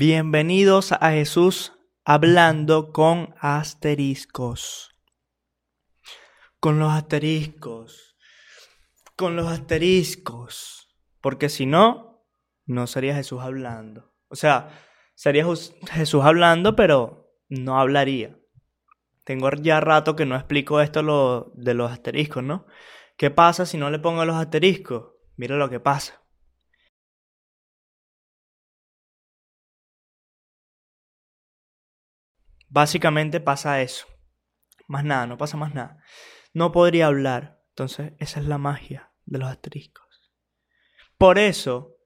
Bienvenidos a Jesús hablando con asteriscos. Con los asteriscos. Con los asteriscos. Porque si no, no sería Jesús hablando. O sea, sería Jesús hablando, pero no hablaría. Tengo ya rato que no explico esto lo, de los asteriscos, ¿no? ¿Qué pasa si no le pongo los asteriscos? Mira lo que pasa. Básicamente pasa eso. Más nada, no pasa más nada. No podría hablar. Entonces, esa es la magia de los asteriscos. Por eso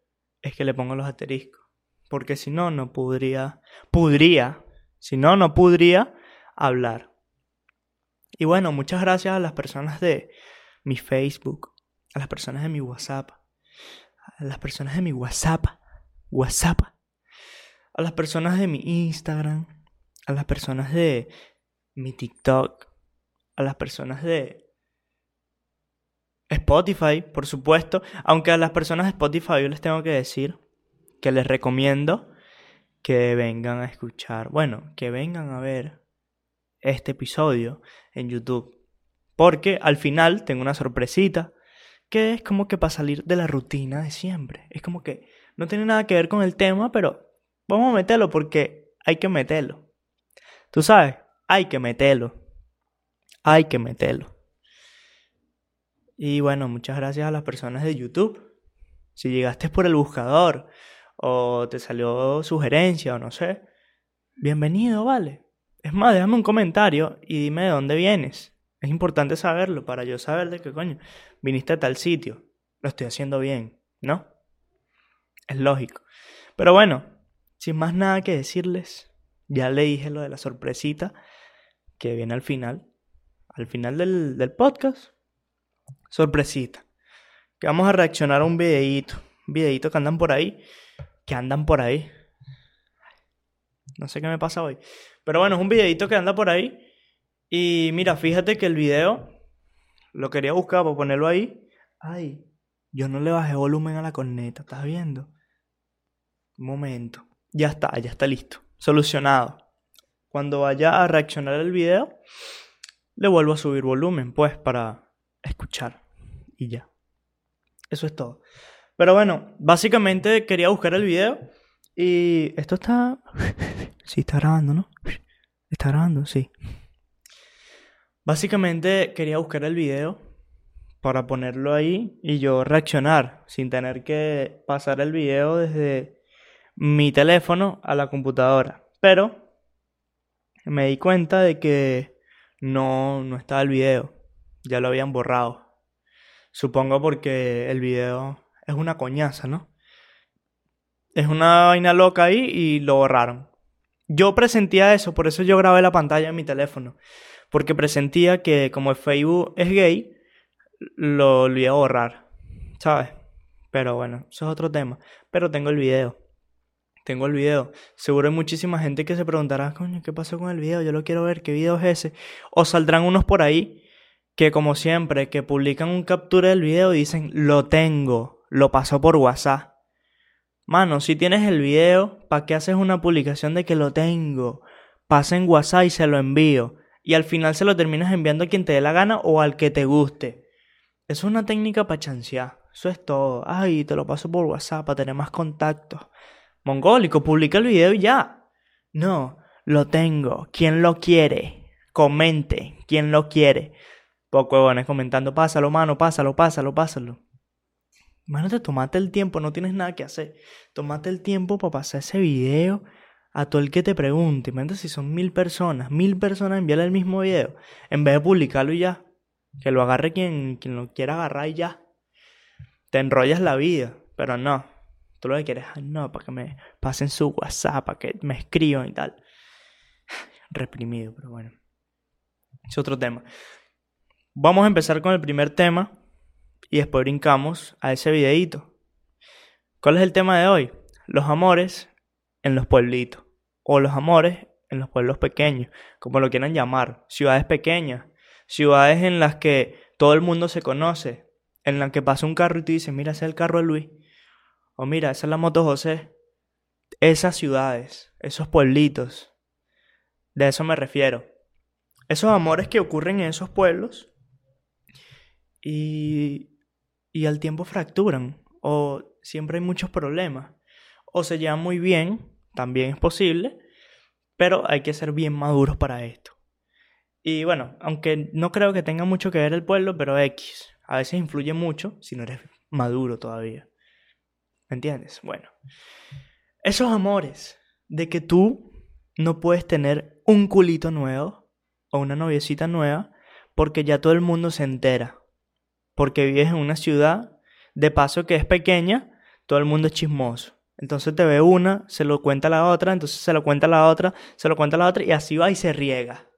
es que le pongo los asteriscos. Porque si no, no podría. Podría. Si no, no podría hablar. Y bueno, muchas gracias a las personas de mi Facebook, a las personas de mi WhatsApp, a las personas de mi WhatsApp, WhatsApp, a las personas de mi Instagram, a las personas de mi TikTok, a las personas de Spotify, por supuesto, aunque a las personas de Spotify yo les tengo que decir que les recomiendo que vengan a escuchar, bueno, que vengan a ver este episodio en YouTube, porque al final tengo una sorpresita que es como que para salir de la rutina de siempre, es como que no tiene nada que ver con el tema, pero vamos a meterlo porque hay que meterlo. Tú sabes, hay que meterlo. Hay que meterlo. Y bueno, muchas gracias a las personas de YouTube. Si llegaste por el buscador o te salió sugerencia o no sé, bienvenido, vale. Es más, déjame un comentario y dime de dónde vienes. Es importante saberlo para yo saber de qué coño viniste a tal sitio. Lo estoy haciendo bien, ¿no? Es lógico. Pero bueno, sin más nada que decirles, ya le dije lo de la sorpresita que viene al final. Al final del, podcast. Sorpresita. Que vamos a reaccionar a un videíto. Un videíto que andan por ahí. Que andan por ahí. No sé qué me pasa hoy. Pero bueno, es un videíto que anda por ahí. Y mira, fíjate que el video lo quería buscar para ponerlo ahí. Ay, yo no le bajé volumen a la corneta, ¿estás viendo? Un momento. Ya está, ya está listo solucionado. Cuando vaya a reaccionar el video, le vuelvo a subir volumen, pues, para escuchar. Y ya. Eso es todo. Pero bueno, básicamente quería buscar el video. Y esto está... Sí, está grabando, ¿no? Está grabando, sí. Básicamente quería buscar el video para ponerlo ahí y yo reaccionar sin tener que pasar el video desde mi teléfono a la computadora. Pero me di cuenta de que no, no estaba el video. Ya lo habían borrado. Supongo porque el video es una coñaza, ¿no? Es una vaina loca ahí y lo borraron. Yo presentía eso, por eso yo grabé la pantalla en mi teléfono. Porque presentía que como Facebook es gay, lo, lo iba a borrar. ¿Sabes? Pero bueno, eso es otro tema. Pero tengo el video. Tengo el video. Seguro hay muchísima gente que se preguntará, coño, ¿qué pasó con el video? Yo lo quiero ver, ¿qué video es ese? O saldrán unos por ahí que, como siempre, que publican un captura del video y dicen, lo tengo, lo pasó por WhatsApp. Mano, si tienes el video, ¿para qué haces una publicación de que lo tengo? Pasa en WhatsApp y se lo envío. Y al final se lo terminas enviando a quien te dé la gana o al que te guste. Eso es una técnica para chancear. Eso es todo. Ay, te lo paso por WhatsApp para tener más contactos. Mongólico, publica el video y ya. No, lo tengo. ¿Quién lo quiere? Comente. ¿Quién lo quiere? Poco huevones comentando, pásalo, mano, pásalo, pásalo, pásalo. Mano, te tomate el tiempo, no tienes nada que hacer. Tomate el tiempo para pasar ese video a todo el que te pregunte. Imagínate si son mil personas, mil personas enviarle el mismo video. En vez de publicarlo y ya. Que lo agarre quien, quien lo quiera agarrar y ya. Te enrollas la vida, pero no. Tú lo que quieres, no, para que me pasen su WhatsApp, para que me escriban y tal. Reprimido, pero bueno. Es otro tema. Vamos a empezar con el primer tema y después brincamos a ese videíto. ¿Cuál es el tema de hoy? Los amores en los pueblitos o los amores en los pueblos pequeños, como lo quieran llamar, ciudades pequeñas, ciudades en las que todo el mundo se conoce, en las que pasa un carro y tú dices, mira, ese es el carro de Luis, o mira, esa es la moto José. esas ciudades, esos pueblitos. De eso me refiero. Esos amores que ocurren en esos pueblos y, y al tiempo fracturan o siempre hay muchos problemas. O se llevan muy bien, también es posible, pero hay que ser bien maduros para esto. Y bueno, aunque no creo que tenga mucho que ver el pueblo, pero X, a veces influye mucho si no eres maduro todavía. ¿Me entiendes? Bueno, esos amores de que tú no puedes tener un culito nuevo o una noviecita nueva porque ya todo el mundo se entera. Porque vives en una ciudad, de paso que es pequeña, todo el mundo es chismoso. Entonces te ve una, se lo cuenta la otra, entonces se lo cuenta la otra, se lo cuenta la otra y así va y se riega.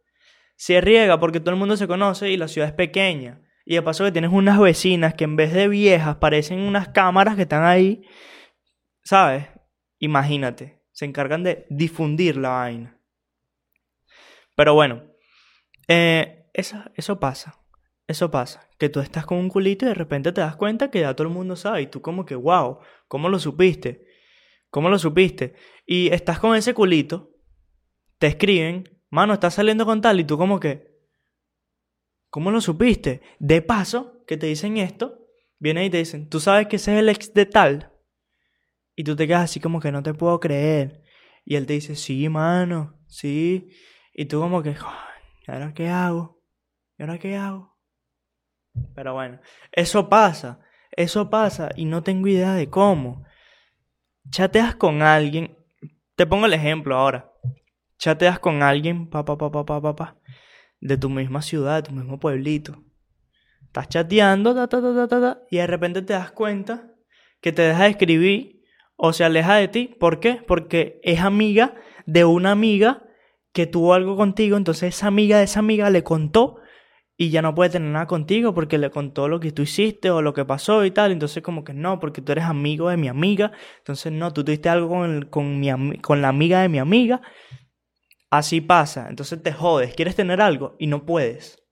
Se riega porque todo el mundo se conoce y la ciudad es pequeña. Y de paso que tienes unas vecinas que en vez de viejas parecen unas cámaras que están ahí, ¿sabes? Imagínate, se encargan de difundir la vaina. Pero bueno, eh, eso, eso pasa, eso pasa. Que tú estás con un culito y de repente te das cuenta que ya todo el mundo sabe y tú como que, wow, ¿cómo lo supiste? ¿Cómo lo supiste? Y estás con ese culito, te escriben, mano, estás saliendo con tal y tú como que, ¿cómo lo supiste? De paso, que te dicen esto, vienen y te dicen, ¿tú sabes que ese es el ex de tal? Y tú te quedas así como que no te puedo creer. Y él te dice, sí, mano, sí. Y tú como que, ¿y ahora qué hago? ¿Y ahora qué hago? Pero bueno, eso pasa, eso pasa y no tengo idea de cómo chateas con alguien, te pongo el ejemplo ahora, chateas con alguien, pa, pa, pa, pa, pa, pa, pa de tu misma ciudad, de tu mismo pueblito. Estás chateando, ta, ta, ta, ta, ta, y de repente te das cuenta que te deja de escribir o se aleja de ti. ¿Por qué? Porque es amiga de una amiga que tuvo algo contigo, entonces esa amiga de esa amiga le contó y ya no puede tener nada contigo porque le contó lo que tú hiciste o lo que pasó y tal. Entonces como que no, porque tú eres amigo de mi amiga. Entonces no, tú tuviste algo con, con, mi, con la amiga de mi amiga. Así pasa. Entonces te jodes. Quieres tener algo y no puedes.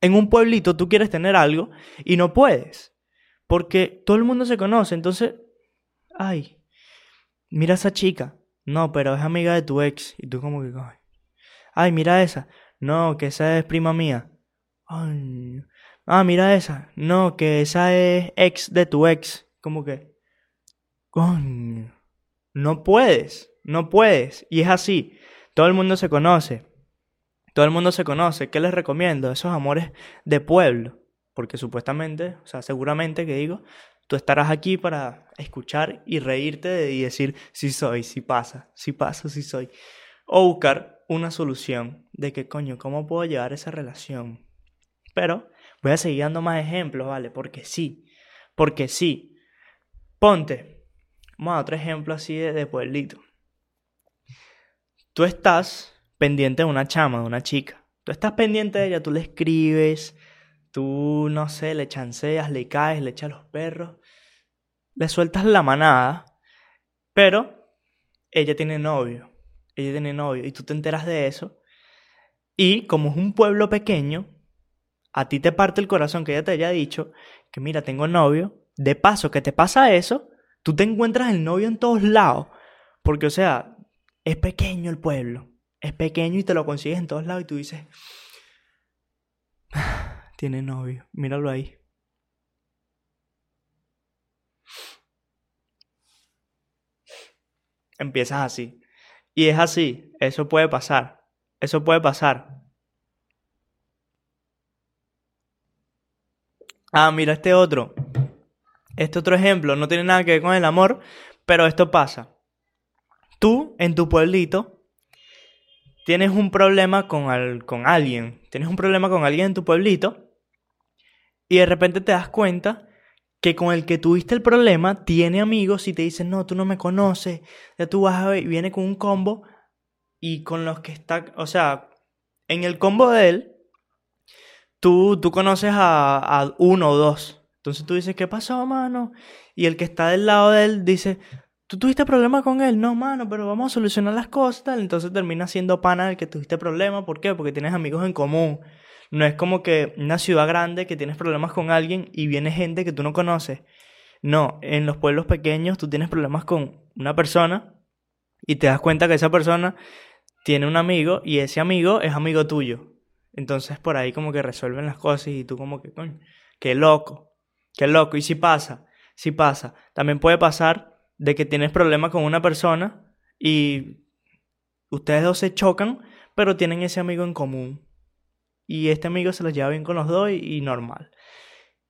En un pueblito tú quieres tener algo y no puedes. Porque todo el mundo se conoce. Entonces, ay, mira a esa chica. No, pero es amiga de tu ex. Y tú como que, ay, ay mira esa. No, que esa es prima mía. Ah, mira esa. No, que esa es ex de tu ex. Como que. Coño. No puedes. No puedes. Y es así. Todo el mundo se conoce. Todo el mundo se conoce. ¿Qué les recomiendo? Esos amores de pueblo. Porque supuestamente, o sea, seguramente que digo, tú estarás aquí para escuchar y reírte y decir, sí soy, sí pasa, sí pasa, sí soy. O buscar una solución de que, coño, ¿cómo puedo llevar esa relación? Pero voy a seguir dando más ejemplos, ¿vale? Porque sí, porque sí. Ponte, vamos a otro ejemplo así de, pueblito. Tú estás pendiente de una chama, de una chica. Tú estás pendiente de ella, tú le escribes, tú, no sé, le chanceas, le caes, le echas los perros, le sueltas la manada, pero ella tiene novio, ella tiene novio, y tú te enteras de eso, y como es un pueblo pequeño, a ti te parte el corazón que ella te haya dicho que mira, tengo novio, de paso que te pasa eso, tú te encuentras el novio en todos lados, porque o sea, es pequeño el pueblo, es pequeño y te lo consigues en todos lados y tú dices, tiene novio, míralo ahí. Empiezas así. Y es así, eso puede pasar, eso puede pasar. Ah, mira este otro. Este otro ejemplo no tiene nada que ver con el amor, pero esto pasa. Tú, en tu pueblito, tienes un problema con, con alguien. Tienes un problema con alguien en tu pueblito y de repente te das cuenta que con el que tuviste el problema tiene amigos y te dicen, no, tú no me conoces, ya tú vas a ver, y viene con un combo y con los que está, o sea, en el combo de él tú, tú conoces a, uno o dos. Entonces tú dices, ¿qué pasó, mano? Y el que está del lado de él dice, ¿tú tuviste problema con él? No, mano, pero vamos a solucionar las cosas. Tal. Entonces termina siendo pana del que tuviste problema. ¿Por qué? Porque tienes amigos en común. No es como que una ciudad grande que tienes problemas con alguien y viene gente que tú no conoces. No, en los pueblos pequeños tú tienes problemas con una persona y te das cuenta que esa persona tiene un amigo y ese amigo es amigo tuyo. Entonces por ahí como que resuelven las cosas y tú como que, coño, qué loco, qué loco. Y si pasa, si pasa. También puede pasar de que tienes problemas con una persona y ustedes dos se chocan, pero tienen ese amigo en común. Y este amigo se los lleva bien con los dos y, normal.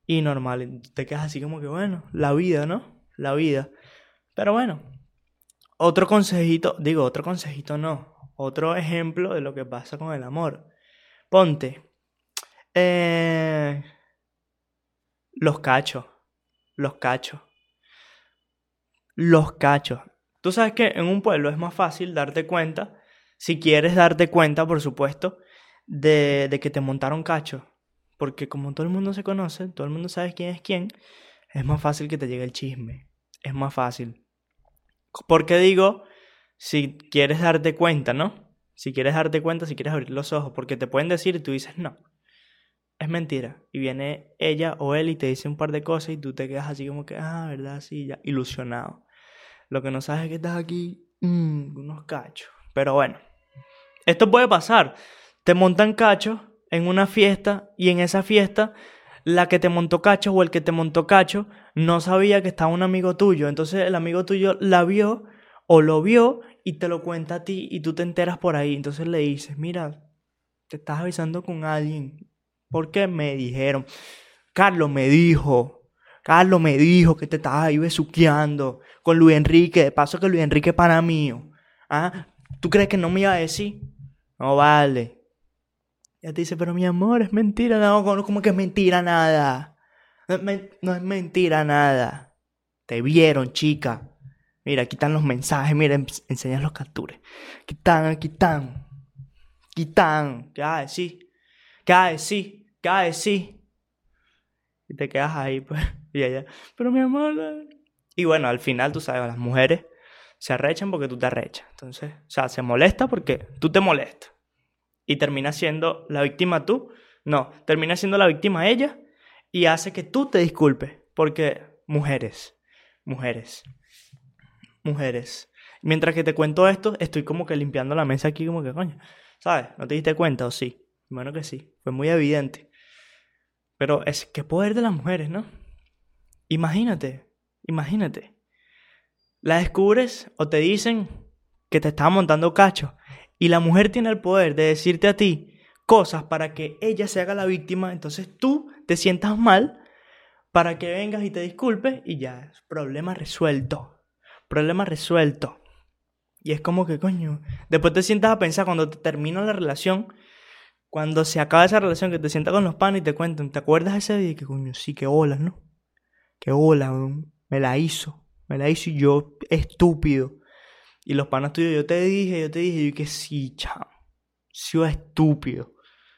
Y normal. Te quedas así como que, bueno, la vida, ¿no? La vida. Pero bueno, otro consejito, digo, otro consejito no. Otro ejemplo de lo que pasa con el amor. Ponte. Eh, los cachos. Los cachos. Los cachos. Tú sabes que en un pueblo es más fácil darte cuenta, si quieres darte cuenta, por supuesto, de, de que te montaron cachos. Porque como todo el mundo se conoce, todo el mundo sabe quién es quién, es más fácil que te llegue el chisme. Es más fácil. Porque digo, si quieres darte cuenta, ¿no? Si quieres darte cuenta, si quieres abrir los ojos, porque te pueden decir y tú dices, no, es mentira. Y viene ella o él y te dice un par de cosas y tú te quedas así como que, ah, ¿verdad? Sí, ya, ilusionado. Lo que no sabes es que estás aquí, mmm, unos cachos. Pero bueno, esto puede pasar. Te montan cachos en una fiesta y en esa fiesta la que te montó cacho o el que te montó cacho no sabía que estaba un amigo tuyo. Entonces el amigo tuyo la vio o lo vio y te lo cuenta a ti y tú te enteras por ahí. Entonces le dices, mira, te estás avisando con alguien. Porque me dijeron, Carlos me dijo, Carlos me dijo que te estabas ahí besuqueando con Luis Enrique. De paso que Luis Enrique para mí. ¿Ah? ¿Tú crees que no me iba a decir? No vale. Ya te dice, pero mi amor, es mentira. No, como que es mentira nada. No es, mentira nada. Te vieron, chica. Mira, aquí están los mensajes. Mira, enseñan los capturas. Aquí están, aquí están. Aquí están. ¿Qué vas a? ¿Qué? ¿Qué? Y te quedas ahí, pues. Y ella, pero mi amor. Y bueno, al final, tú sabes, las mujeres se arrechan porque tú te arrechas. Entonces, o sea, se molesta porque tú te molestas. Y termina siendo la víctima tú. No, termina siendo la víctima ella y hace que tú te disculpes. Porque mujeres, mujeres, mujeres. Mientras que te cuento esto, estoy como que limpiando la mesa aquí, como que coño, ¿sabes? ¿No te diste cuenta o sí? Bueno que sí, fue muy evidente. Pero es que poder de las mujeres, ¿no? Imagínate, imagínate. La descubres o te dicen que te estaba montando cacho y la mujer tiene el poder de decirte a ti cosas para que ella se haga la víctima, entonces tú te sientas mal para que vengas y te disculpes y ya, problema resuelto. Problema resuelto. Y es como que, coño, después te sientas a pensar cuando te termina la relación, cuando se acaba esa relación, que te sientas con los panes y te cuentan, ¿te acuerdas ese día? Que coño, sí, que olas, ¿no? Que ola, me la hizo, me la hizo y yo, estúpido. Y los panas tuyos, yo te dije, yo te dije, yo que sí, chao. Sí, estúpido.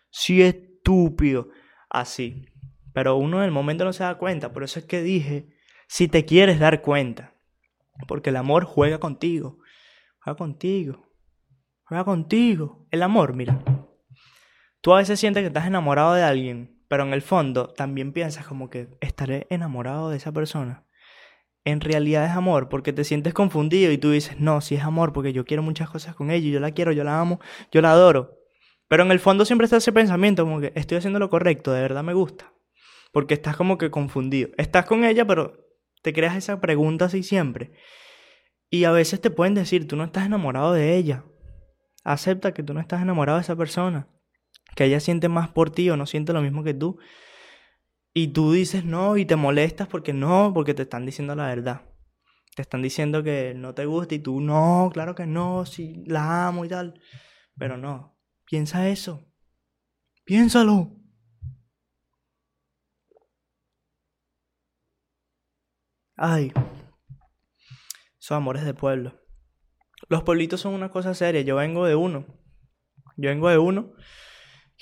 Sí, estúpido. Así. Pero uno en el momento no se da cuenta. Por eso es que dije, si te quieres dar cuenta. Porque el amor juega contigo. Juega contigo. Juega contigo. El amor, mira. Tú a veces sientes que estás enamorado de alguien, pero en el fondo también piensas como que estaré enamorado de esa persona en realidad es amor, porque te sientes confundido y tú dices, no, si es amor, porque yo quiero muchas cosas con ella, yo la quiero, yo la amo, yo la adoro. Pero en el fondo siempre está ese pensamiento como que estoy haciendo lo correcto, de verdad me gusta. Porque estás como que confundido. Estás con ella, pero te creas esa pregunta así siempre. Y a veces te pueden decir, tú no estás enamorado de ella. Acepta que tú no estás enamorado de esa persona. Que ella siente más por ti o no siente lo mismo que tú. Y tú dices no y te molestas porque no, porque te están diciendo la verdad. Te están diciendo que no te gusta y tú no, claro que no, si la amo y tal. Pero no, piensa eso. Piénsalo. Ay, son amores de pueblo. Los pueblitos son una cosa seria. Yo vengo de uno. Yo vengo de uno.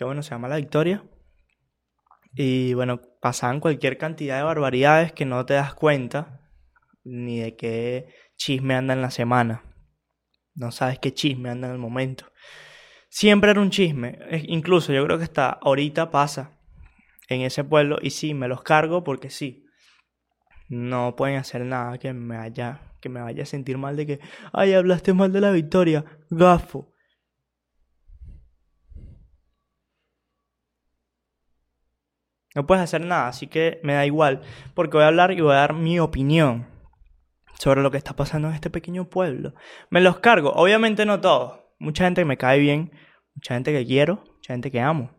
Que bueno, se llama La Victoria. Y bueno, pasaban cualquier cantidad de barbaridades que no te das cuenta ni de qué chisme anda en la semana. No sabes qué chisme anda en el momento. Siempre era un chisme. Incluso yo creo que hasta ahorita pasa en ese pueblo y sí, me los cargo porque sí. No pueden hacer nada que me haya que me vaya a sentir mal de que, ay, hablaste mal de la victoria, gafo. No puedes hacer nada, así que me da igual, porque voy a hablar y voy a dar mi opinión sobre lo que está pasando en este pequeño pueblo. Me los cargo, obviamente no todos. Mucha gente que me cae bien, mucha gente que quiero, mucha gente que amo.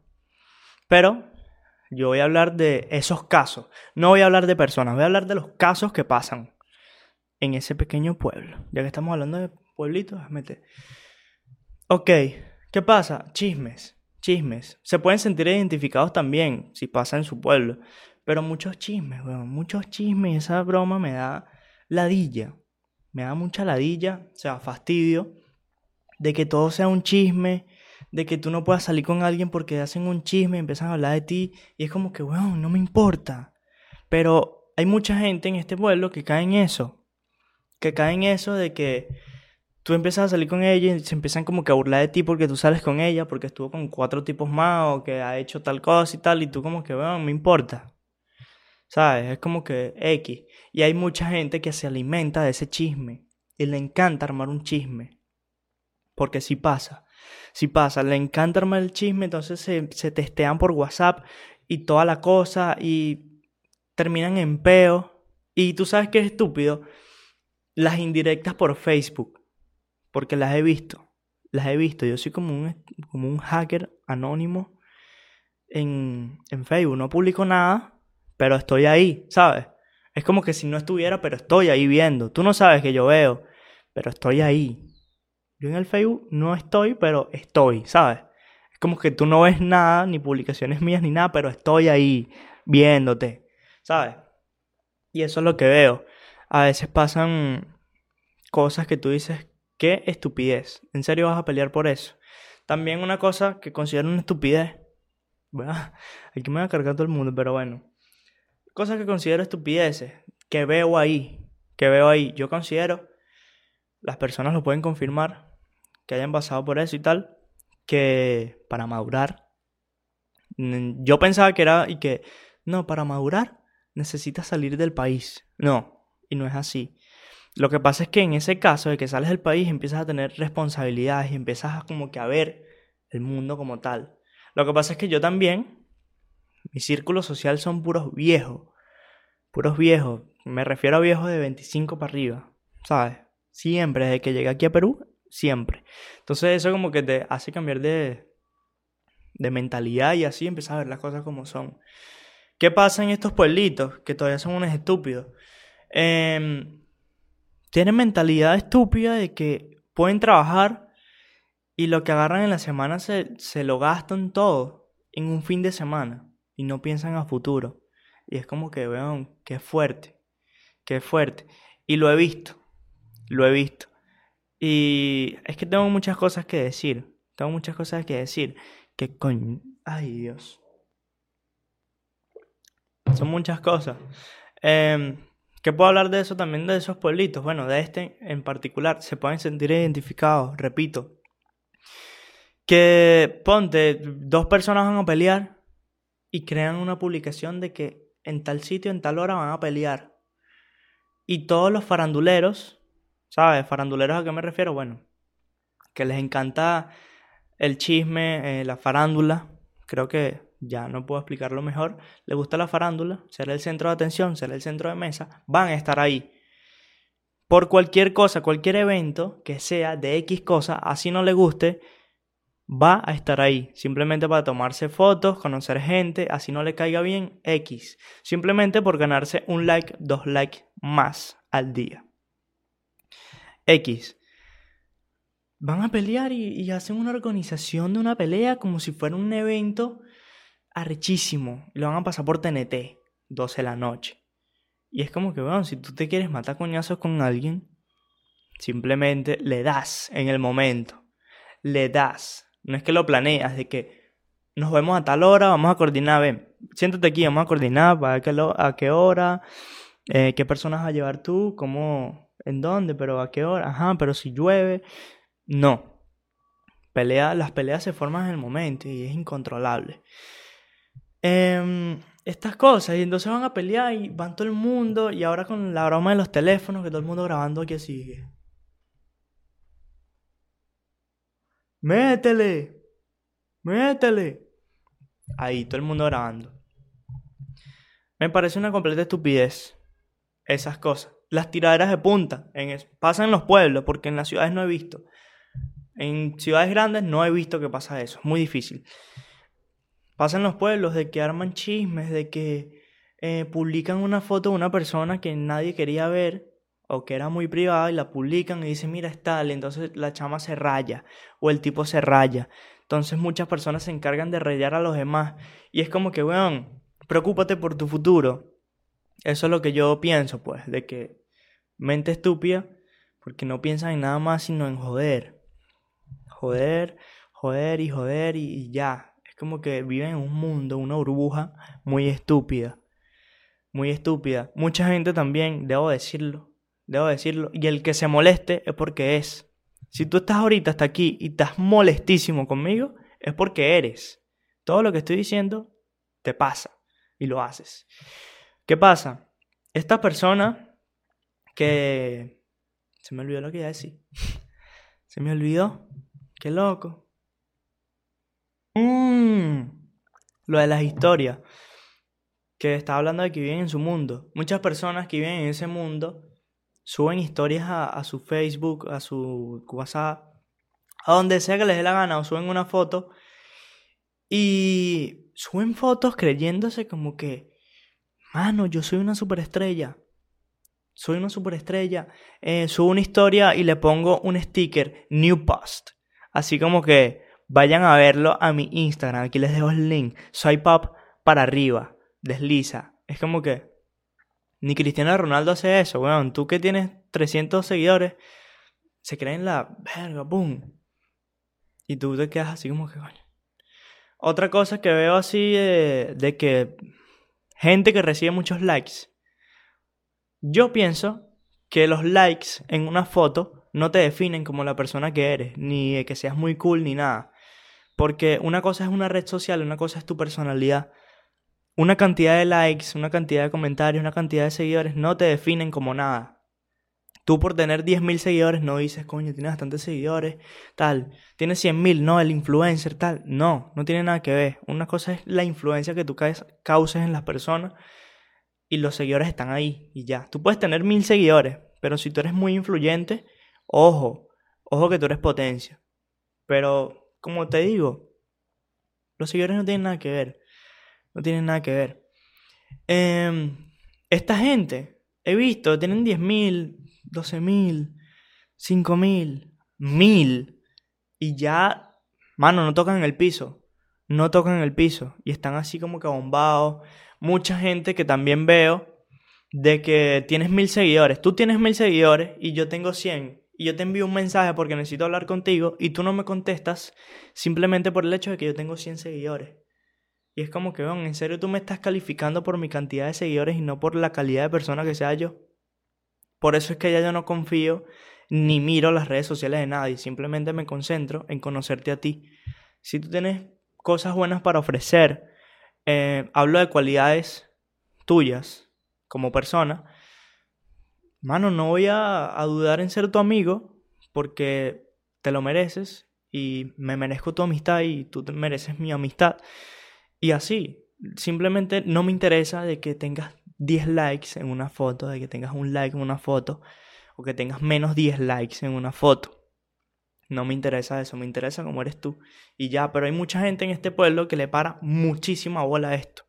Pero yo voy a hablar de esos casos. No voy a hablar de personas, voy a hablar de los casos que pasan en ese pequeño pueblo. Ya que estamos hablando de pueblitos, mete. Ok, ¿qué pasa? Chismes, chismes. Se pueden sentir identificados también si pasa en su pueblo. Pero muchos chismes, weón, muchos chismes. Esa broma me da ladilla. Me da mucha ladilla, o sea, fastidio de que todo sea un chisme, de que tú no puedas salir con alguien porque hacen un chisme y empiezan a hablar de ti y es como que, weón, no me importa. Pero hay mucha gente en este pueblo que cae en eso, que cae en eso de que tú empiezas a salir con ella y se empiezan como que a burlar de ti porque tú sales con ella, porque estuvo con cuatro tipos más o que ha hecho tal cosa y tal, y tú como que, weón, me importa. ¿Sabes? Es como que X. Y hay mucha gente que se alimenta de ese chisme y le encanta armar un chisme. Porque si pasa si pasa, le encanta armar el chisme, entonces se, se testean por WhatsApp y toda la cosa y terminan en peo. Y tú sabes que es estúpido, las indirectas por Facebook, porque las he visto, las he visto. Yo soy como un, como un hacker anónimo en, en Facebook, no publico nada, pero estoy ahí, ¿sabes? Es como que si no estuviera, pero estoy ahí viendo. Tú no sabes que yo veo, pero estoy ahí. Yo en el Facebook no estoy, pero estoy, ¿sabes? Es como que tú no ves nada, ni publicaciones mías, ni nada, pero estoy ahí viéndote, ¿sabes? Y eso es lo que veo. A veces pasan cosas que tú dices, qué estupidez. ¿En serio vas a pelear por eso? También una cosa que considero una estupidez. Bueno, aquí me va a cargar todo el mundo, pero bueno. Cosas que considero estupideces, que veo ahí, que veo ahí. Yo considero, las personas lo pueden confirmar, que hayan pasado por eso y tal, que para madurar, yo pensaba que era y que, no, para madurar necesitas salir del país. No, y no es así. Lo que pasa es que en ese caso de que sales del país empiezas a tener responsabilidades y empiezas a como que a ver el mundo como tal. Lo que pasa es que yo también, mi círculo social son puros viejos, puros viejos, me refiero a viejos de 25 para arriba, ¿sabes? Siempre, desde que llegué aquí a Perú, siempre. Entonces eso como que te hace cambiar de, de mentalidad y así empiezas a ver las cosas como son. ¿Qué pasa en estos pueblitos que todavía son unos estúpidos? Em, tienen mentalidad estúpida de que pueden trabajar y lo que agarran en la semana se, se lo gastan todo en un fin de semana y no piensan a futuro. Y es como que, vean, qué fuerte, qué fuerte. Y lo he visto, lo he visto. Y es que tengo muchas cosas que decir. Tengo muchas cosas que decir. Que coño. Ay, Dios. Son muchas cosas. Eh, ¿Qué puedo hablar de eso también, de esos pueblitos? Bueno, de este en particular. Se pueden sentir identificados, repito. Que ponte, dos personas van a pelear y crean una publicación de que en tal sitio, en tal hora van a pelear. Y todos los faranduleros ¿Sabes? Faranduleros a qué me refiero? Bueno, que les encanta el chisme, eh, la farándula. Creo que ya no puedo explicarlo mejor. Les gusta la farándula, ser el centro de atención, ser el centro de mesa. Van a estar ahí. Por cualquier cosa, cualquier evento que sea de X cosa, así no le guste, va a estar ahí. Simplemente para tomarse fotos, conocer gente, así no le caiga bien X. Simplemente por ganarse un like, dos likes más al día. X. Van a pelear y, hacen una organización de una pelea como si fuera un evento arrechísimo. Lo van a pasar por TNT, 12 de la noche. Y es como que, bueno, si tú te quieres matar coñazos con alguien, simplemente le das en el momento. Le das. No es que lo planeas, de que nos vemos a tal hora, vamos a coordinar, ven, siéntate aquí, vamos a coordinar para qué, a qué hora, eh, qué personas vas a llevar tú, cómo, ¿En dónde? ¿Pero a qué hora? Ajá, pero si llueve. No. Pelea, las peleas se forman en el momento y es incontrolable. Em, estas cosas. Y entonces van a pelear y van todo el mundo. Y ahora con la broma de los teléfonos, que todo el mundo grabando aquí sigue. Métele. Métele. Ahí, todo el mundo grabando. Me parece una completa estupidez. Esas cosas. Las tiraderas de punta. En pasan en los pueblos, porque en las ciudades no he visto. En ciudades grandes no he visto que pasa eso. Es muy difícil. Pasa en los pueblos de que arman chismes, de que eh, publican una foto de una persona que nadie quería ver o que era muy privada y la publican y dicen, mira, es tal, entonces la chama se raya o el tipo se raya. Entonces muchas personas se encargan de rayar a los demás y es como que, weón, preocúpate por tu futuro. Eso es lo que yo pienso, pues, de que mente estúpida porque no piensan en nada más sino en joder. Joder, joder y joder y ya como que viven en un mundo, una burbuja muy estúpida. Muy estúpida. Mucha gente también, debo decirlo, debo decirlo. Y el que se moleste es porque es. Si tú estás ahorita hasta aquí y estás molestísimo conmigo, es porque eres. Todo lo que estoy diciendo te pasa y lo haces. ¿Qué pasa? Esta persona que... Se me olvidó lo que iba a decir. Se me olvidó. Qué loco. Mmm, lo de las historias. Que está hablando de que viven en su mundo. Muchas personas que viven en ese mundo suben historias a, su Facebook, a su WhatsApp, a donde sea que les dé la gana, o suben una foto. Y suben fotos creyéndose como que, mano, yo soy una superestrella. Soy una superestrella. Eh, subo una historia y le pongo un sticker, New Post. Así como que, Vayan a verlo a mi Instagram. Aquí les dejo el link. Soy pop para arriba. Desliza. Es como que. Ni Cristiano Ronaldo hace eso, weón. Tú que tienes 300 seguidores. Se creen la verga, boom. Y tú te quedas así como que, coño. Otra cosa que veo así de que gente que recibe muchos likes. Yo pienso que los likes en una foto no te definen como la persona que eres, ni que seas muy cool ni nada. Porque una cosa es una red social, una cosa es tu personalidad. Una cantidad de likes, una cantidad de comentarios, una cantidad de seguidores no te definen como nada. Tú por tener 10.000 seguidores no dices, coño, tienes bastantes seguidores, tal. Tienes 100.000, no, el influencer, tal. No, no tiene nada que ver. Una cosa es la influencia que tú causes en las personas y los seguidores están ahí y ya. Tú puedes tener 1.000 seguidores, pero si tú eres muy influyente, ojo, ojo que tú eres potencia. Pero como te digo, los seguidores no tienen nada que ver. No tienen nada que ver. Em, esta gente, he visto, tienen 10.000, 12.000, 5.000, 1.000. Y ya, mano, no tocan el piso. No tocan el piso. Y están así como que bombados. Mucha gente que también veo de que tienes mil seguidores. Tú tienes mil seguidores y yo tengo 100 y yo te envío un mensaje porque necesito hablar contigo y tú no me contestas simplemente por el hecho de que yo tengo 100 seguidores. Y es como que, en serio tú me estás calificando por mi cantidad de seguidores y no por la calidad de persona que sea yo. Por eso es que ya yo no confío ni miro las redes sociales de nadie, simplemente me concentro en conocerte a ti. Si tú tienes cosas buenas para ofrecer, eh, hablo de cualidades tuyas como persona, mano, no voy a, dudar en ser tu amigo porque te lo mereces y me merezco tu amistad y tú te mereces mi amistad. Y así, simplemente no me interesa de que tengas 10 likes en una foto, de que tengas un like en una foto o que tengas menos 10 likes en una foto. No me interesa eso, me interesa cómo eres tú. Y ya, pero hay mucha gente en este pueblo que le para muchísima bola a esto.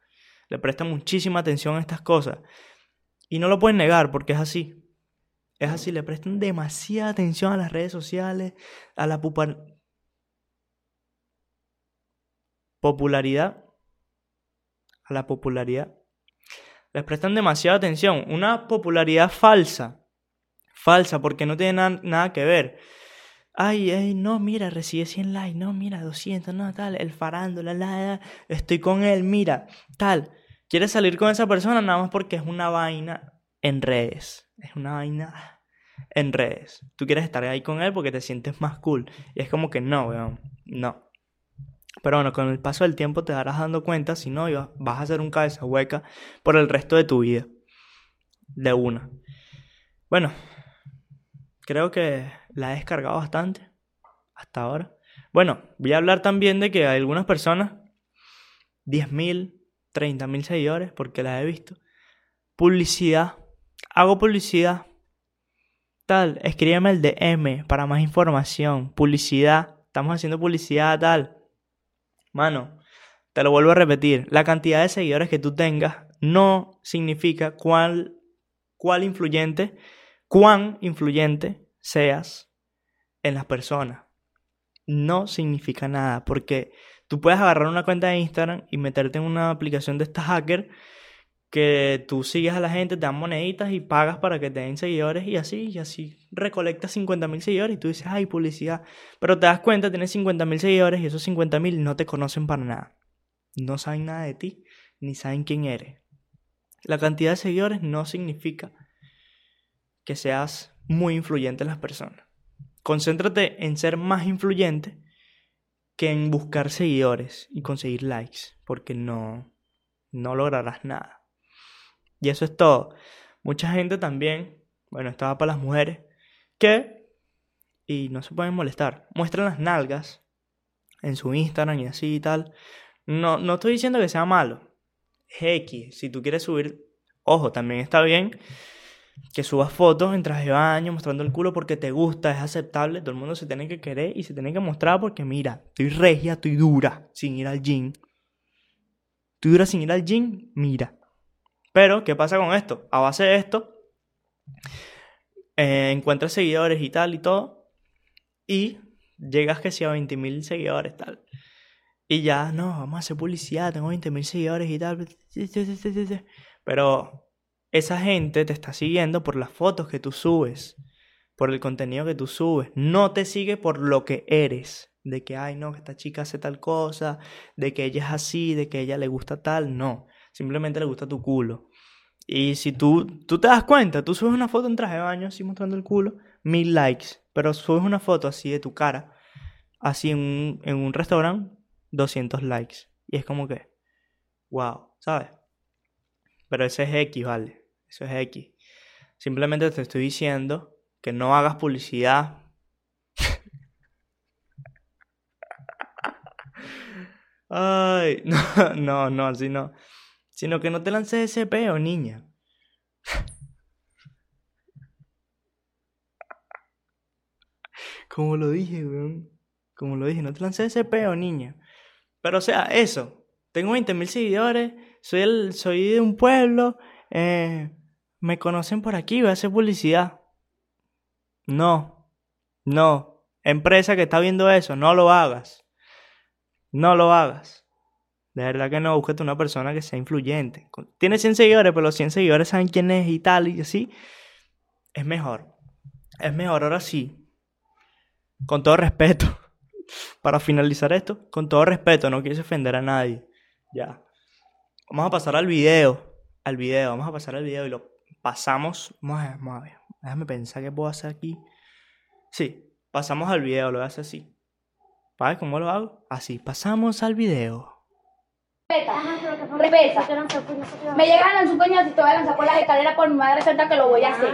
Le presta muchísima atención a estas cosas. Y no lo pueden negar porque es así. Es así, le prestan demasiada atención a las redes sociales, a la popularidad. A la popularidad. Les prestan demasiada atención. Una popularidad falsa. Falsa, porque no tiene nada que ver. Ay, ay, no, mira, recibe 100 likes, no, mira, 200, no, tal, el farándula, la, la, estoy con él, mira, tal. ¿Quieres salir con esa persona? Nada más porque es una vaina en redes. Es una vaina en redes. Tú quieres estar ahí con él porque te sientes más cool. Y es como que no, weón. No. Pero bueno, con el paso del tiempo te darás dando cuenta, si no, vas a hacer un cabeza hueca por el resto de tu vida. De una. Bueno, creo que la he descargado bastante hasta ahora. Bueno, voy a hablar también de que algunas personas, 10.000, 30.000 seguidores, porque las he visto. Publicidad. Hago publicidad. Tal, escríbeme el DM para más información. Publicidad. Estamos haciendo publicidad tal. Mano, te lo vuelvo a repetir. La cantidad de seguidores que tú tengas no significa cuál, cuál influyente, cuán influyente seas en las personas. No significa nada, porque tú puedes agarrar una cuenta de Instagram y meterte en una aplicación de esta hacker que tú sigues a la gente, te dan moneditas y pagas para que te den seguidores y así, y así recolectas 50 mil seguidores y tú dices, ay, publicidad. Pero te das cuenta, tienes 50 mil seguidores y esos 50 mil no te conocen para nada. No saben nada de ti, ni saben quién eres. La cantidad de seguidores no significa que seas muy influyente en las personas. Concéntrate en ser más influyente que en buscar seguidores y conseguir likes, porque no, no lograrás nada. Y eso es todo. Mucha gente también, bueno, estaba para las mujeres, que, y no se pueden molestar, muestran las nalgas en su Instagram y así y tal. No, no estoy diciendo que sea malo. Es X. Si tú quieres subir, ojo, también está bien que subas fotos en traje de baño mostrando el culo porque te gusta, es aceptable. Todo el mundo se tiene que querer y se tiene que mostrar porque, mira, estoy regia, estoy dura sin ir al gym. Estoy dura sin ir al gym, mira. Pero, ¿qué pasa con esto? A base de esto, eh, encuentras seguidores y tal y todo, y llegas que si a 20.000 seguidores tal. Y ya, no, vamos a hacer publicidad, tengo 20.000 seguidores y tal. Pero esa gente te está siguiendo por las fotos que tú subes, por el contenido que tú subes. No te sigue por lo que eres. De que, ay, no, que esta chica hace tal cosa, de que ella es así, de que ella le gusta tal. No simplemente le gusta tu culo. Y si tú, tú te das cuenta, tú subes una foto en traje de baño así mostrando el culo, mil likes, pero subes una foto así de tu cara, así en un, en un restaurante, 200 likes. Y es como que, wow, ¿sabes? Pero ese es X, ¿vale? Eso es X. Simplemente te estoy diciendo que no hagas publicidad. Ay, no, no, no, así no. Sino que no te lances ese peo, niña. Como lo dije, weón. Como lo dije, no te lances ese peo, niña. Pero o sea, eso. Tengo 20.000 seguidores. Soy, el, soy de un pueblo. Eh, me conocen por aquí. Voy a hacer publicidad. No. No. Empresa que está viendo eso, no lo hagas. No lo hagas. De verdad que no, búsquete una persona que sea influyente. Tiene 100 seguidores, pero los 100 seguidores saben quién es y tal y así. Es mejor. Es mejor, ahora sí. Con todo respeto. Para finalizar esto, con todo respeto, no quieres ofender a nadie. Ya. Vamos a pasar al video. Al video, vamos a pasar al video y lo pasamos. Vamos a, vamos a ver. Déjame pensar qué puedo hacer aquí. Sí, pasamos al video, lo voy a hacer así. ¿Vale? ¿Cómo lo hago? Así, pasamos al video. Respeta. Me llegan a su coño si te voy a lanzar por las escaleras por mi madre santa que lo voy a hacer.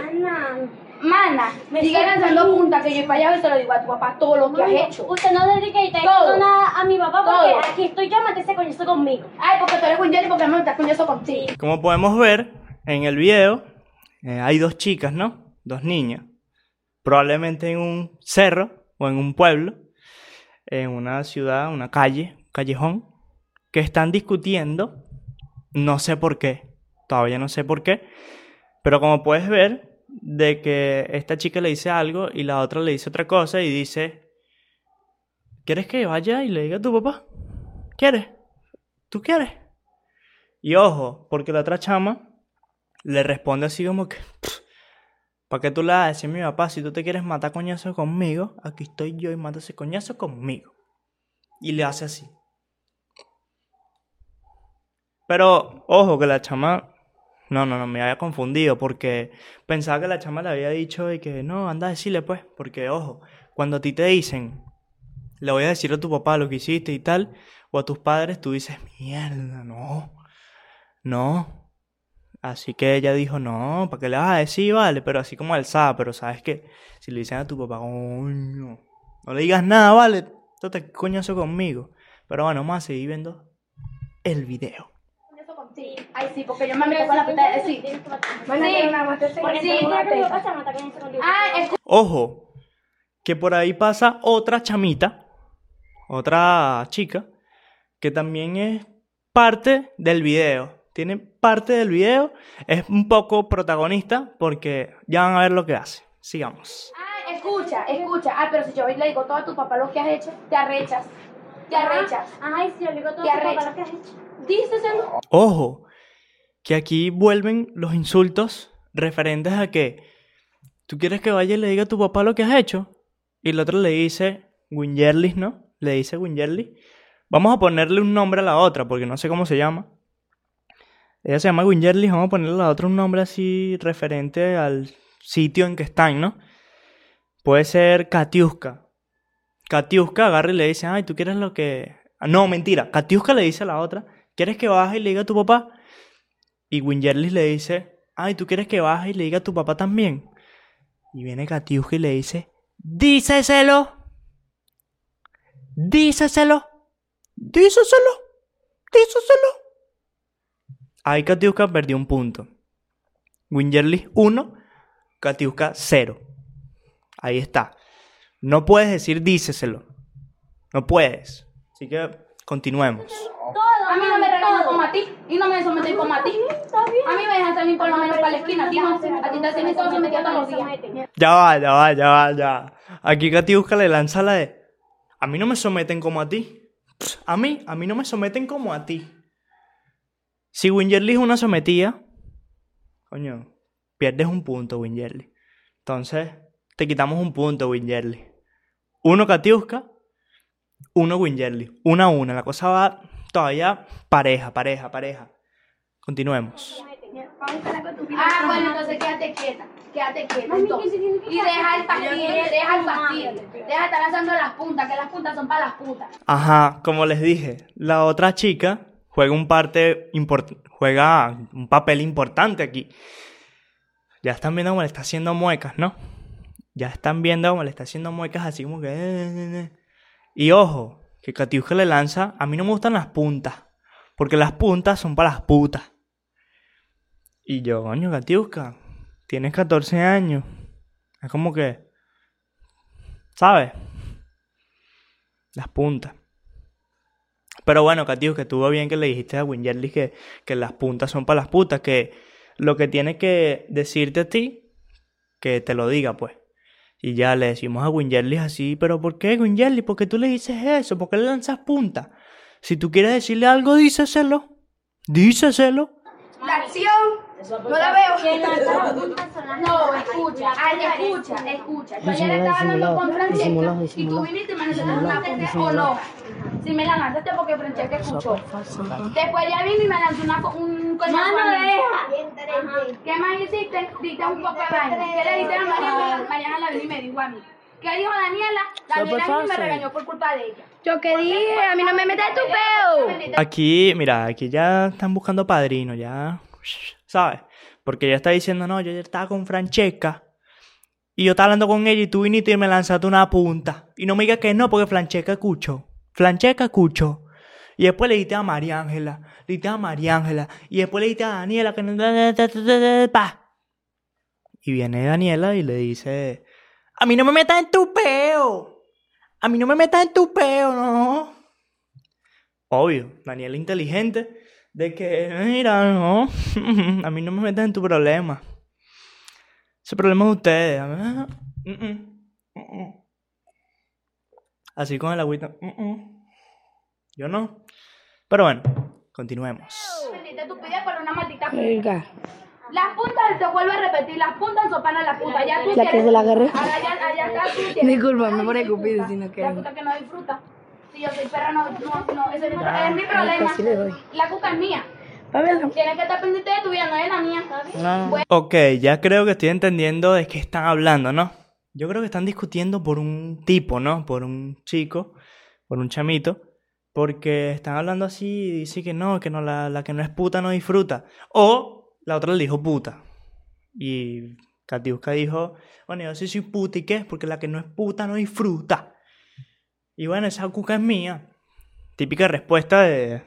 Mana, me sigue lanzando punta que yo para allá y te lo digo a tu papá todo lo que has hecho. Usted no le diga y nada a mi papá porque todo. aquí estoy yo, ese coñazo conmigo. Ay, porque tú eres coñazo y porque no estás coñazo contigo. Como podemos ver en el video, eh, hay dos chicas, ¿no? Dos niñas. Probablemente en un cerro o en un pueblo, en una ciudad, una calle, callejón que están discutiendo, no sé por qué, todavía no sé por qué, pero como puedes ver, de que esta chica le dice algo y la otra le dice otra cosa y dice, ¿quieres que vaya y le diga a tu papá? ¿Quieres? ¿Tú quieres? Y ojo, porque la otra chama le responde así como que, ¿para qué tú le vas a decir a mi papá? Si tú te quieres matar coñazo conmigo, aquí estoy yo y mata ese coñazo conmigo. Y le hace así. Pero, ojo, que la chama. No, no, no, me había confundido porque pensaba que la chama le había dicho y que no, anda a decirle pues, porque ojo, cuando a ti te dicen le voy a decir a tu papá lo que hiciste y tal, o a tus padres, tú dices, mierda, no, no. Así que ella dijo, no, ¿para qué le vas a decir? Vale, pero así como alzada, pero sabes que si le dicen a tu papá, coño, no le digas nada, vale, tú te coñazo conmigo. Pero bueno, vamos a seguir viendo el video. Sí, ay sí, porque yo me meto con la puta de sí. Sí, porque sí, Ah, Ojo, que por ahí pasa otra chamita, otra chica, que también es parte del video. Tiene parte del video, es un poco protagonista porque ya van a ver lo que hace. Sigamos. Ah, escucha, escucha. Ah, pero si yo hoy le digo todo a tu papá lo que has hecho, te arrechas. Te arrechas. Ay, sí, yo le digo todo a tu papá lo que has hecho. Ojo, que aquí vuelven los insultos referentes a que tú quieres que vaya y le diga a tu papá lo que has hecho. Y el otro le dice, Wingerlis, ¿no? Le dice Wingerlis. Vamos a ponerle un nombre a la otra, porque no sé cómo se llama. Ella se llama Wingerlis, vamos a ponerle a la otra un nombre así referente al sitio en que están, ¿no? Puede ser Katiuska. Katiuska agarra y le dice, ay, ¿tú quieres lo que...? Ah, No, mentira. Katiuska le dice a la otra, ¿quieres que baje y le diga a tu papá? Y Wingerlis le dice, ay, ¿tú quieres que baje y le diga a tu papá también? Y viene Katiuska y le dice, díceselo. Díceselo. Díceselo. Díceselo. Ahí Katiuska perdió un punto. Wingerlis 1, Katiuska 0. Ahí está. No puedes decir díceselo. No puedes. Así que continuemos. Todo, A mí no me regañan como a ti y no me someten como a ti. A mí me dejan salir por lo menos para la esquina. A ti no. A ti te hacen todo sometido todos los días. Ya va, ya va, ya va, ya. Aquí Katiuska le lanza la de. A mí no me someten como a ti. A mí, a mí no me someten como a ti. Si Wingerly es una sometida, coño, pierdes un punto, Wingerly. Entonces, te quitamos un punto, Wingerly. Uno Katiuska, uno Wingerly. Una a una. La cosa va todavía pareja, pareja, pareja. Continuemos. Ah, bueno, entonces quédate quieta. Quédate quieta. Mami, entonces. ¿qué significa Y deja el quiero deja el madre. Deja de estar lanzando las puntas, que las puntas son para las putas. Ajá, como les dije, la otra chica juega un parte import- juega un papel importante aquí. Ya están viendo cómo le está haciendo muecas, ¿no? Ya están viendo cómo le está haciendo muecas así como que... eh, eh, eh. Y ojo, que Katiuska le lanza, a mí no me gustan las puntas, porque las puntas son para las putas. Y yo, coño, Katiuska, tienes 14 años. Es como que... ¿Sabes? Las puntas. Pero bueno, Katius, que estuvo bien que le dijiste a Wingerly que, que las puntas son para las putas, que lo que tiene que decirte a ti, que te lo diga, pues. Y ya le decimos a Wingerly así, pero ¿por qué, Wingerly? ¿Por qué tú le dices eso? ¿Por qué le lanzas punta? Si tú quieres decirle algo, díceselo. Díceselo. La acción, no la veo. No, escucha, ay, escucha, escucha. Yo ayer estaba hablando con Francesca y tú viniste y me lanzaste una punta o no. Si me la lanzaste porque Francesca escuchó. Después ya vino y me lanzó una, un a Mano, deja. Ajá. ¿Qué más hiciste? Diste un poco de vaina. ¿Qué le diste a Mariana? Mariana la vino y me dijo a mí. ¿Qué dijo Daniela? Daniela y me regañó por culpa de ella. Yo que dije, a mí no me metas tu peo. Aquí, mira, aquí ya están buscando padrino, ya. ¿Sabes? Porque ella está diciendo, no, yo ya estaba con Francesca. Y yo estaba hablando con ella y tú viniste y me lanzaste una punta. Y no me digas que no, porque Francesca escuchó. Francesca escuchó. Y después le diste a María Ángela. Le diste a María Ángela. Y después le diste a Daniela que no. Y viene Daniela y le dice: A mí no me metas en tu peo. A mí no me metas en tu peo, no. Obvio, Daniela inteligente. De que, mira, no. A mí no me metas en tu problema. Ese problema es de ustedes. Mm, mm, mm. Así con el agüita. Yo no. Pero bueno, continuemos. Maldita estupidez por una maldita puta. Verga. Las puntas, te vuelvo a repetir, las puntas son para las putas. Ya tú La que se la agarré. Ahora ya, allá acá tú tienes. Discúlpame por escupir, disculpa. sino que- La puta que no disfruta. Si yo soy perra, no, no, no, ese es mi, es mi problema. casi le doy. La cuca es mía. Tienes que estar pendiente de tu vida, no es la mía. No. Ok, ya creo que estoy entendiendo de qué están hablando, ¿no? Yo creo que están discutiendo por un tipo, ¿no? Por un chico, por un chamito. Porque están hablando así y dice que no, que no, la, la que no es puta no disfruta. O la otra le dijo puta. Y Katiuska dijo, bueno, yo sí soy puta y qué, porque la que no es puta no disfruta. Y bueno, esa cuca es mía. Típica respuesta de,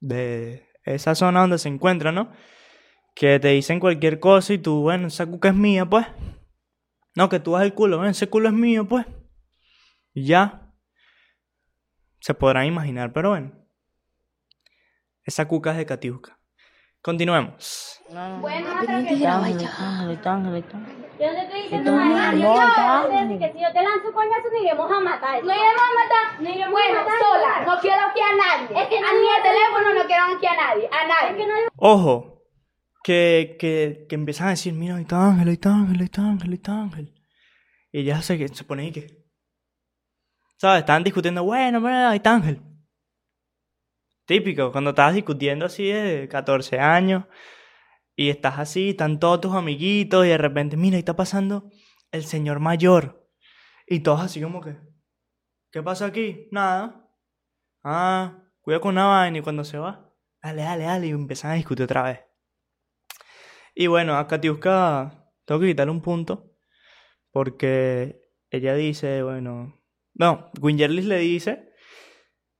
de esa zona donde se encuentra, ¿no? Que te dicen cualquier cosa y tú, bueno, esa cuca es mía, pues. No, que tú vas el culo, bueno, ese culo es mío, pues. Y ya. Se podrán imaginar, pero bueno. Esa cuca es de Katiuska. Continuemos. Bueno, Yo no te estoy diciendo nada. Yo decir que si yo te lanzo coñazo, nos iremos a matar. No iremos a matar. No iremos bueno, a matar. sola. No quiero aquí a nadie. Es que no a ni el teléfono no quiero aquí a nadie. A nadie. Es que no Ojo, que, que, que empiezan a decir, mira, ahí está Ángel, ahí está Ángel, ahí está Ángel, ahí está Ángel. Y ya se, que- se pone ahí que... ¿Sabes? Estaban discutiendo, bueno, bueno, ahí está Ángel. Típico, cuando estás discutiendo así de 14 años y estás así, están todos tus amiguitos y de repente, mira, ahí está pasando el señor mayor. Y todos así como que, ¿qué pasa aquí? Nada. Ah, cuida con una vaina y cuando se va, dale, dale, dale, y empiezan a discutir otra vez. Y bueno, a Katiuska tengo que quitarle un punto porque ella dice, bueno, no, Wingerlis le dice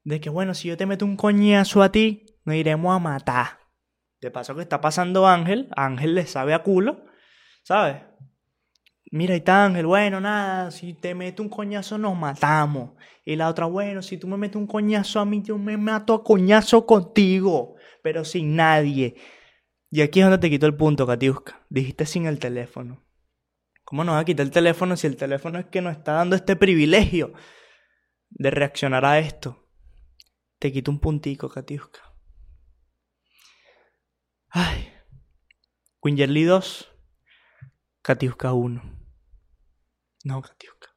de que bueno, si yo te meto un coñazo a ti, nos iremos a matar. De paso que está pasando Ángel, Ángel le sabe a culo, ¿sabes? Mira, ahí está Ángel, bueno, nada, si te meto un coñazo nos matamos. Y la otra, bueno, si tú me metes un coñazo a mí, yo me mato a coñazo contigo, pero sin nadie. Y aquí es donde te quito el punto, Katiuska. Dijiste sin el teléfono. ¿Cómo nos va a quitar el teléfono si el teléfono es que nos está dando este privilegio de reaccionar a esto? Te quito un puntico, Katiuska. Ay. Wingerly 2. Katiuska 1. No, Katiuska.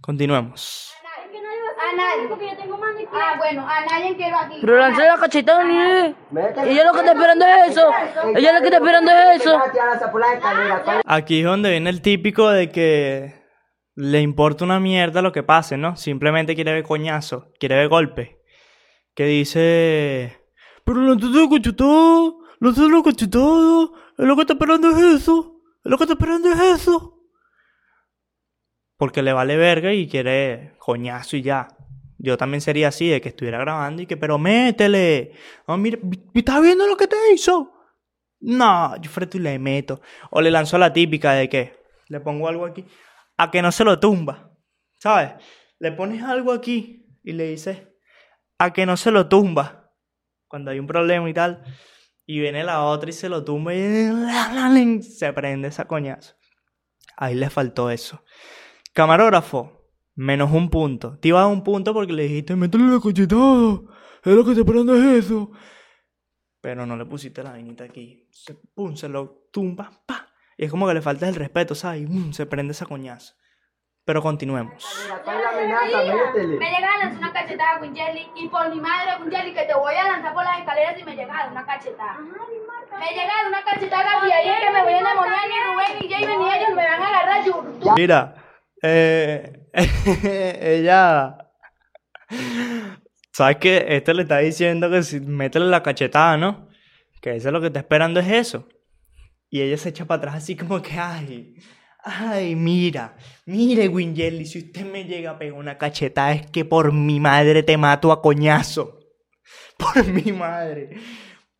Continuemos. Nadie. porque yo tengo mano y Ah, bueno, a nadie quiero aquí. Pero lancé la cachetón y ella lo que está esperando es eso. Ella lo que está esperando es eso. Aquí es donde viene el típico de que le importa una mierda lo que pase, ¿no? Simplemente quiere ver coñazo, quiere ver golpe. Que dice... Pero no te lo todo, no te lo todo, es lo que está esperando es eso, es lo que está esperando es eso. Porque le vale verga y quiere coñazo y ya. Yo también sería así, de que estuviera grabando y que, pero métele. Oh, mira, ¿estás viendo lo que te hizo? No, yo freto y le meto. O le lanzo la típica de que le pongo algo aquí. A que no se lo tumba. ¿Sabes? Le pones algo aquí y le dices a que no se lo tumba. Cuando hay un problema y tal. Y viene la otra y se lo tumba y se prende esa coñazo. Ahí le faltó eso. Camarógrafo, menos un punto. Te iba a dar un punto porque le dijiste, métele la cochetada. Es lo que te esperando es eso. Pero no le pusiste la vainita aquí. Se, pum, se lo tumba, pa. Y es como que le falta el respeto, ¿sabes? Y pum, se prende esa coñazo. Pero continuemos. Me llega a lanzar una cachetada a Winjelly y por mi madre, Winjelly, que te voy a lanzar por las escaleras y me llega a dar una cachetada. Me llega a dar una cachetada y ahí es que me voy a endemoniar ni Rubén ni Javen ni ellos me van a agarrar yo. Mira, eh, ella. ¿Sabes qué? Este le está diciendo que si métele la cachetada, ¿no? Que eso es lo que está esperando es eso. Y ella se echa para atrás así como que, ay, ay, mira, mire, Winjelly, si usted me llega a pegar una cachetada es que por mi madre te mato a coñazo. Por mi madre.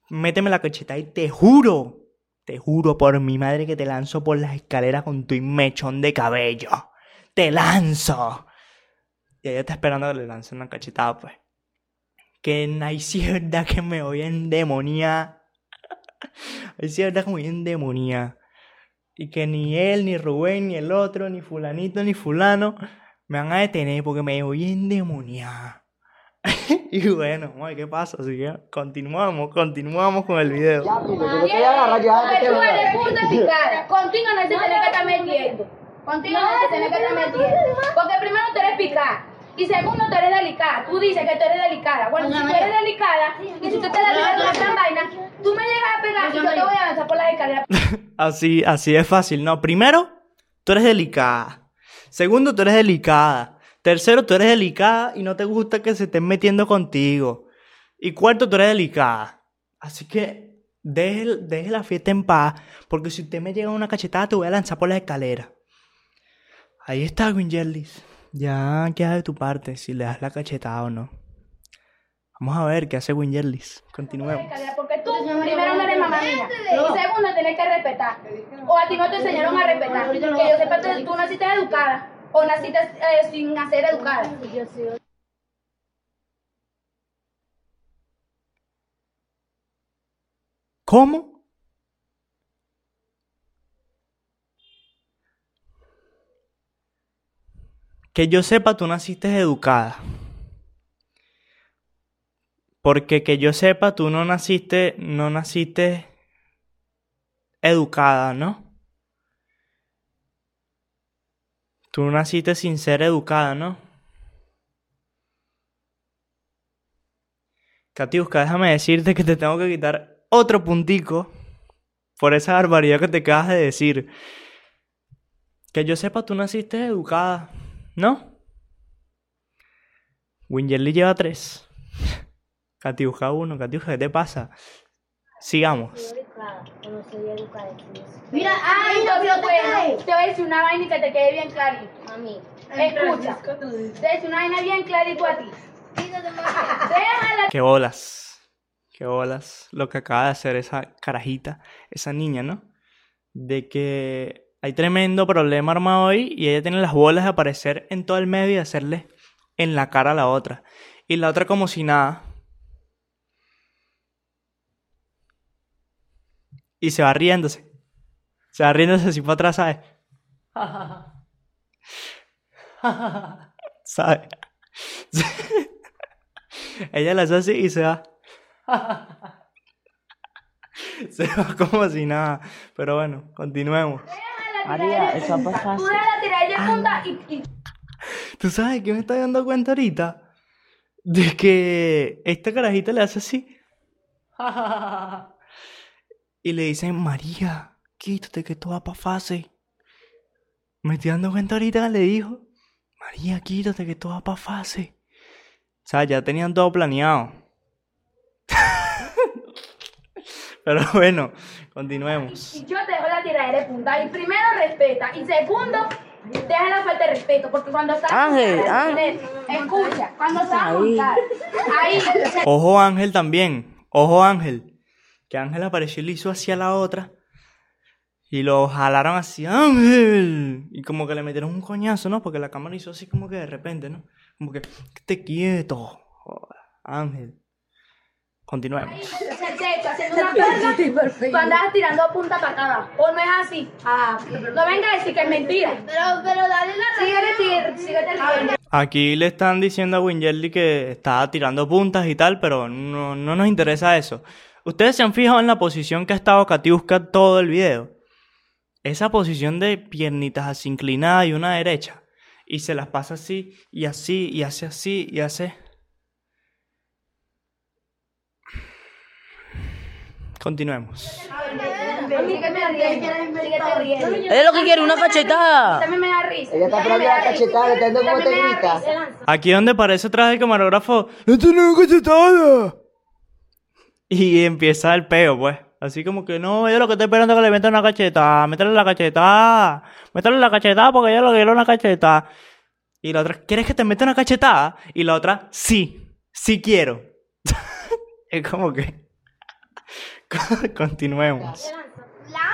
Méteme la cachetada y te juro, te juro por mi madre que te lanzo por las escaleras con tu mechón de cabello. Te lanzo. Y ella está esperando que le lance una cachetada, pues. Que ahí sí es verdad que me voy a endemoniar. Ahí sí es verdad que me voy a endemoniar. Y que ni él, ni Rubén, ni el otro, ni fulanito, ni fulano me van a detener porque me voy a endemoniar. y bueno, ay, ¿qué pasa? Así que continuamos, continuamos con el video. Porque tú eres puta picada. Contigo no se tiene que estar metiendo. Contigo no se tiene que estar metiendo. Porque primero tú eres picada. Y segundo, tú eres delicada. Tú dices que tú eres delicada. Bueno, si tú eres delicada y si tú te dedicas a una vaina, tú me llegas a pegar y yo te voy a lanzar por las escaleras. Así, así es fácil, ¿no? Primero, tú eres delicada. Segundo, tú eres delicada. Tercero, tú eres delicada y no te gusta que se estén metiendo contigo. Y cuarto, tú eres delicada. Así que deje, deje la fiesta en paz, porque si usted me llega una cachetada, te voy a lanzar por la escalera. Ahí está, Wingerlis. Ya queda de tu parte si le das la cachetada o no. Vamos a ver qué hace Wingerlis. Continuemos. Porque tú, primero, no eres mamá mía. Y segundo, tienes que respetar. O a ti no te enseñaron a respetar. Que yo sepa, tú, tú naciste educada. O naciste eh, sin nacer educada. ¿Cómo? Que yo sepa, tú naciste educada. Porque que yo sepa, tú no naciste, no naciste educada, ¿no? Tú naciste sin ser educada, ¿no? Katiuska, déjame decirte que te tengo que quitar otro puntico por esa barbaridad que te acabas de decir. Que yo sepa, tú naciste educada, ¿no? Wingerly lleva tres. Katiuska uno. Katiuska, ¿qué te pasa? Sigamos. Mira, ay, entonces pues, te voy a decir una vaina y que te quede bien clarito. Mami. Escucha. Te voy a decir una vaina bien clarito a ti. Déjala. Qué bolas. Qué bolas lo que acaba de hacer esa carajita, esa niña, ¿no? De que hay tremendo problema armado hoy y ella tiene las bolas de aparecer en todo el medio y hacerle en la cara a la otra. Y la otra como si nada. Y se va riéndose. Se va riéndose así para atrás, ¿sabes? ¿Sabes? Ella la hace así y se va. se va como si nada. Pero bueno, continuemos. María, eso va a pasar. Tú déjala tirar ella punta y, y ¿Tú sabes que me estoy dando cuenta ahorita? De que esta carajita le hace así. y le dicen, María, quítate que esto va pa' fase. Me estoy dando cuenta ahorita que le dijo, María, quítate que esto va pa' fase. O sea, ya tenían todo planeado. Pero bueno, continuemos. Y yo te dejo la tiradera de punta. Y primero respeta. Y segundo, deja la falta de respeto. Porque cuando estás. Ángel, Ángel. Escucha, cuando estás a montar. Ahí. Ojo Ángel también. Ojo Ángel. Que Ángel apareció y le hizo hacia la otra. Y lo jalaron así, Ángel. Y como que le metieron un coñazo, ¿no? Porque la cámara hizo así como que de repente, ¿no? Como que, te quieto. Joder, Ángel. Continuemos. Haciendo una perla. Tú tirando punta para acá. O no es así. Ah, no venga a decir que es mentira. Pero, pero dale la Síguete, síguete riendo. Aquí le están diciendo a Wingerly que está tirando puntas y tal, pero no, no nos interesa eso. Ustedes se han fijado en la posición que ha estado Katiuska todo el video. Esa posición de piernitas así inclinadas y una derecha. Y se las pasa así y así y hace así y hace. Continuemos. Es lo que quiere, una cachetada. También me da risa. Ella está la cachetada, está te grita. Aquí donde parece atrás del camarógrafo. ¡No tenemos cachetada! Y empieza el peo, pues. Así como que no, yo lo que estoy esperando es que le metan una cacheta. Métale la cacheta. Métale la cacheta porque yo lo quiero una cacheta. Y la otra, ¿quieres que te meta una cachetada? Y la otra, sí, sí quiero. es como que. Continuemos.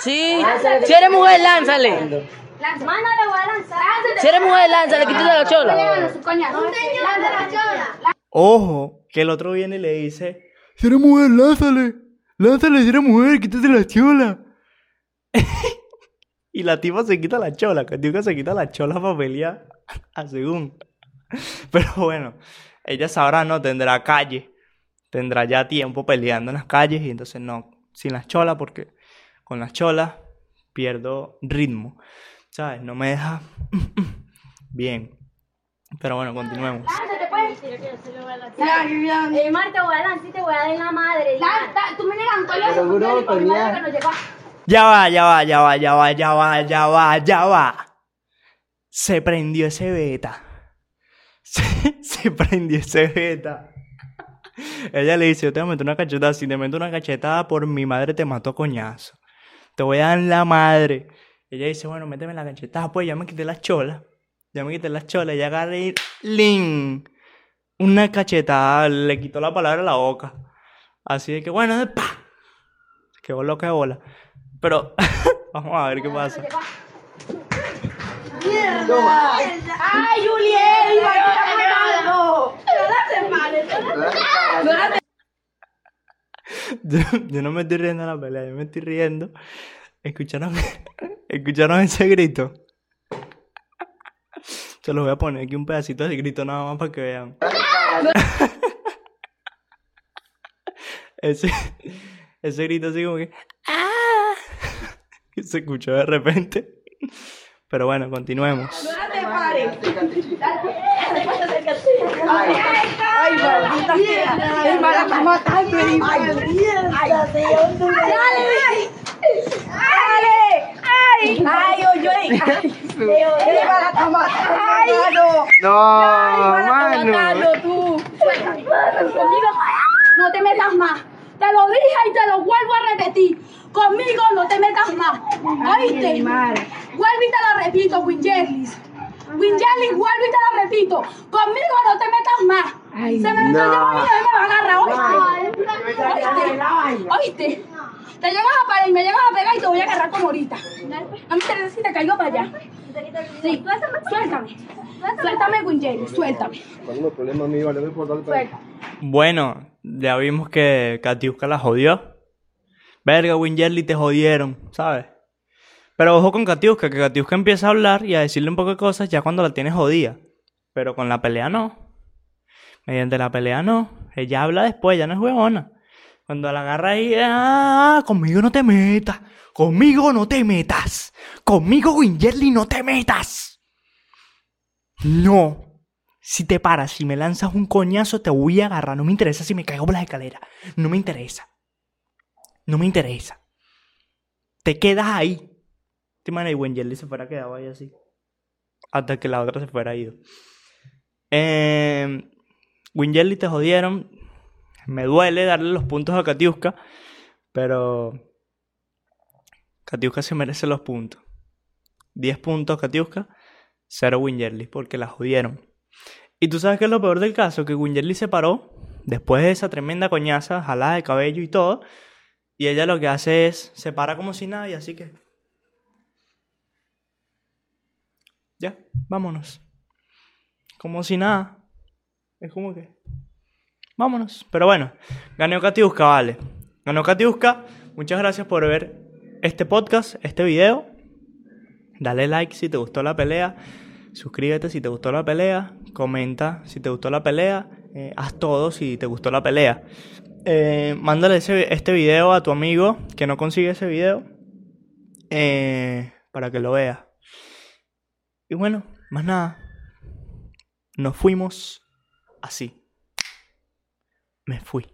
Sí, si eres mujer, lánzale. Le voy a lanzar. Si eres mujer, lánzale, quítate la chola. Ojo, que el otro viene y le dice: Si eres mujer, lánzale. Lánzale, si eres mujer, quítate la chola. y la tipa se quita la chola. Que se quita la chola para pelear. A según. Pero bueno, ella sabrá, ¿no? Tendrá calle. Tendrá ya tiempo peleando en las calles. Y entonces no, sin las cholas, porque con las cholas pierdo ritmo. ¿Sabes? No me deja bien. Pero bueno, continuemos. Lánzate, pues. Eh, Mar, te voy a lanzar y te voy a dar en la madre. Tú me levantó nos llegó. Ya va, ya va, ya va, ya va, ya va, ya va, ya va. Se prendió ese beta. Se, se prendió ese beta. Ella le dice, yo te voy a meter una cachetada. Si te meto una cachetada por mi madre, te mato coñazo. Te voy a dar la madre. Ella dice, bueno, méteme la cachetada. Pues ya me quité las cholas. Ya me quité las cholas. Ya agarré y... ¡Ling! Una cachetada. Le quitó la palabra a la boca. Así de que, bueno, ¡pa! Qué bola, qué bola. Pero, vamos a ver qué pasa. ¡Ay, Juliet! ¡Maldita Yo, yo no me estoy riendo de la pelea, yo me estoy riendo. ¿Escucharon, ¿Escucharon ese grito? Se los voy a poner aquí un pedacito de grito nada más para que vean. ese, ese grito así como que... ¡Ah! que se escuchó de repente. Pero bueno, continuemos. ¡No! Ay, maldita sea. El mala matando, ¡Dale! ¡Ay! ¡Ay, oye! ¡Ay! No, mano. ¡Matando tú! Suéltame. Conmigo no te metas más. Te lo dije y te lo vuelvo a repetir. Conmigo no te metas más. ¿Oíste? Vuelvo y te lo repito, Wingerlis. Wingerlis, vuelvo y te lo repito. Conmigo no te metas más. Se me metió no. el demonio y me va a agarrar. ¿Oíste? ¿Oíste? Te llegas a parar y me llegas a pegar y te voy a agarrar como ahorita. No me interesa si te caigo para allá. Sí, suéltame. Suéltame, Wingerlis, suéltame. Cuando los problemas míos, no importa Suéltame. Bueno, ya vimos que Katiuska la jodió. Verga, Wingerly, te jodieron, ¿sabes? Pero ojo con Katiuska, que Katiuska empieza a hablar y a decirle un poco de cosas ya cuando la tienes jodida. Pero con la pelea no. Mediante la pelea no. Ella habla después, ya no es huevona. Cuando la agarra ahí, ah, conmigo no te metas. Conmigo no te metas. Conmigo, Wingerly, no te metas. No. Si te paras, si me lanzas un coñazo, te voy a agarrar. No me interesa si me caigo por las escaleras. No me interesa. No me interesa. Te quedas ahí. Te imaginas, y Wenjelly se fuera quedado ahí así. Hasta que la otra se fuera ido. Eh, Winjelly te jodieron. Me duele darle los puntos a Katiuska. Pero. Katiuska se merece los puntos. 10 puntos Katiuska. 0 Winjelly. Porque la jodieron. Y tú sabes que es lo peor del caso, que Wingerly se paró después de esa tremenda coñaza, jalada de cabello y todo, y ella lo que hace es, se para como si nada y así que... Ya, vámonos. Como si nada. Es como que... Vámonos. Pero bueno, ganó Katiuska, vale. Ganó Katiuska. Muchas gracias por ver este podcast, este video. Dale like si te gustó la pelea. Suscríbete si te gustó la pelea. Comenta si te gustó la pelea. eh, haz todo si te gustó la pelea. Eh, mándale ese- este video a tu amigo que no consigue ese video. eh, para que lo vea. Y bueno, más nada. Nos fuimos así. Me fui.